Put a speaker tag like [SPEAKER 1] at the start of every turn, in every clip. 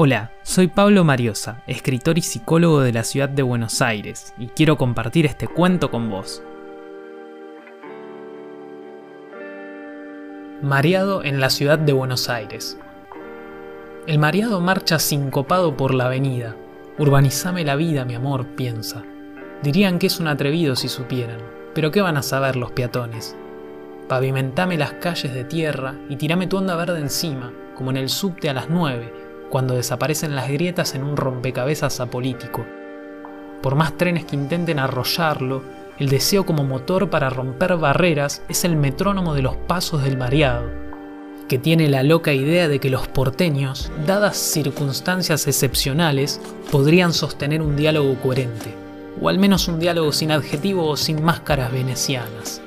[SPEAKER 1] Hola, soy Pablo Mariosa, escritor y psicólogo de la ciudad de Buenos Aires, y quiero compartir este cuento con vos. Mareado en la ciudad de Buenos Aires. El mareado marcha sincopado por la avenida. Urbanizame la vida, mi amor, piensa. Dirían que es un atrevido si supieran, pero ¿qué van a saber los peatones? Pavimentame las calles de tierra y tirame tu onda verde encima, como en el subte a las nueve, cuando desaparecen las grietas en un rompecabezas apolítico. Por más trenes que intenten arrollarlo, el deseo como motor para romper barreras es el metrónomo de los pasos del mareado, que tiene la loca idea de que los porteños, dadas circunstancias excepcionales, podrían sostener un diálogo coherente, o al menos un diálogo sin adjetivo o sin máscaras venecianas.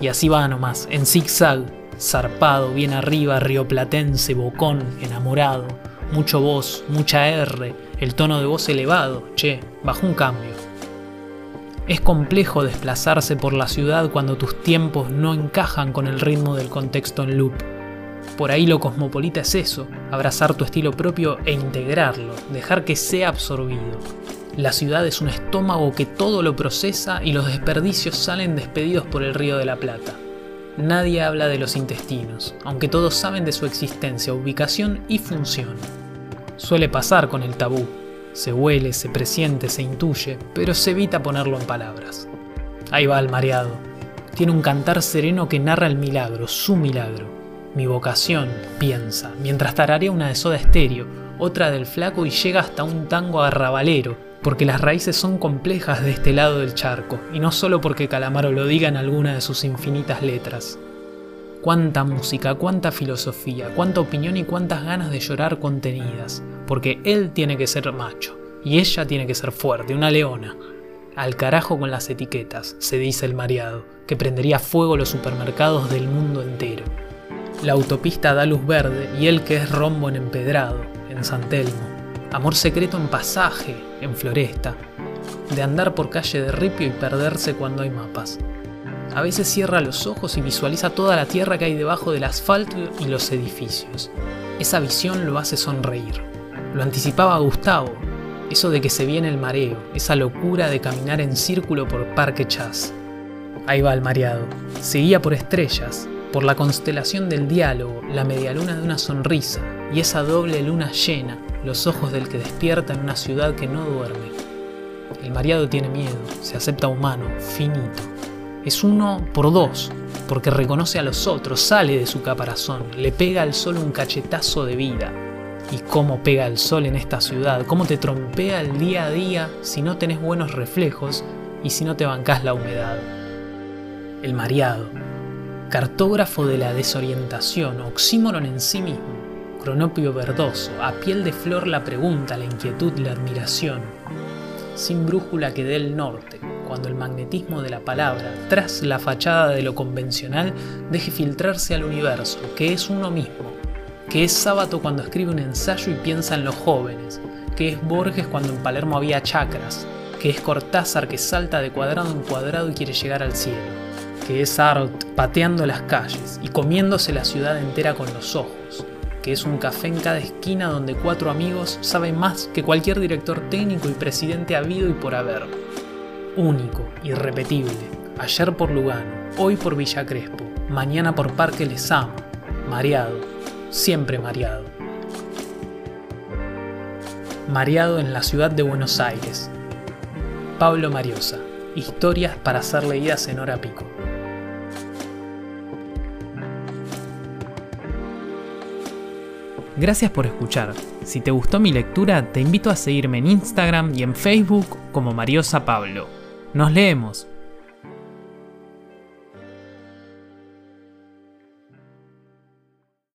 [SPEAKER 1] Y así va nomás, en zigzag, zarpado, bien arriba, rioplatense, bocón, enamorado, mucho voz, mucha R, el tono de voz elevado, che, bajo un cambio. Es complejo desplazarse por la ciudad cuando tus tiempos no encajan con el ritmo del contexto en loop. Por ahí lo cosmopolita es eso, abrazar tu estilo propio e integrarlo, dejar que sea absorbido. La ciudad es un estómago que todo lo procesa y los desperdicios salen despedidos por el río de la Plata. Nadie habla de los intestinos, aunque todos saben de su existencia, ubicación y función. Suele pasar con el tabú. Se huele, se presiente, se intuye, pero se evita ponerlo en palabras. Ahí va el mareado. Tiene un cantar sereno que narra el milagro, su milagro. Mi vocación, piensa, mientras tararea una de soda estéreo, otra del flaco y llega hasta un tango arrabalero, porque las raíces son complejas de este lado del charco, y no solo porque Calamaro lo diga en alguna de sus infinitas letras. Cuánta música, cuánta filosofía, cuánta opinión y cuántas ganas de llorar contenidas, porque él tiene que ser macho y ella tiene que ser fuerte, una leona. Al carajo con las etiquetas, se dice el mareado, que prendería fuego los supermercados del mundo entero. La autopista da luz verde y él que es rombo en empedrado, en San Telmo. Amor secreto en pasaje, en floresta. De andar por calle de ripio y perderse cuando hay mapas. A veces cierra los ojos y visualiza toda la tierra que hay debajo del asfalto y los edificios. Esa visión lo hace sonreír. Lo anticipaba Gustavo, eso de que se viene el mareo, esa locura de caminar en círculo por Parque Chas. Ahí va el mareado. Seguía por estrellas, por la constelación del diálogo, la medialuna de una sonrisa y esa doble luna llena, los ojos del que despierta en una ciudad que no duerme. El mareado tiene miedo, se acepta humano, finito es uno por dos, porque reconoce a los otros, sale de su caparazón, le pega al sol un cachetazo de vida. Y cómo pega el sol en esta ciudad, cómo te trompea el día a día si no tenés buenos reflejos y si no te bancás la humedad. El mareado, cartógrafo de la desorientación, oxímoron en sí mismo, cronopio verdoso, a piel de flor la pregunta, la inquietud, la admiración, sin brújula que dé el norte, cuando el magnetismo de la palabra, tras la fachada de lo convencional, deje filtrarse al universo, que es uno mismo, que es sábado cuando escribe un ensayo y piensa en los jóvenes, que es Borges cuando en Palermo había chacras, que es Cortázar que salta de cuadrado en cuadrado y quiere llegar al cielo, que es Art pateando las calles y comiéndose la ciudad entera con los ojos, que es un café en cada esquina donde cuatro amigos saben más que cualquier director técnico y presidente habido y por haber único, irrepetible. Ayer por Lugano, hoy por Villa Crespo, mañana por Parque Lesama. Mareado, siempre mareado. Mareado en la ciudad de Buenos Aires. Pablo Mariosa. Historias para ser leídas en hora pico. Gracias por escuchar. Si te gustó mi lectura, te invito a seguirme en Instagram y en Facebook como Mariosa Pablo. Nos leemos.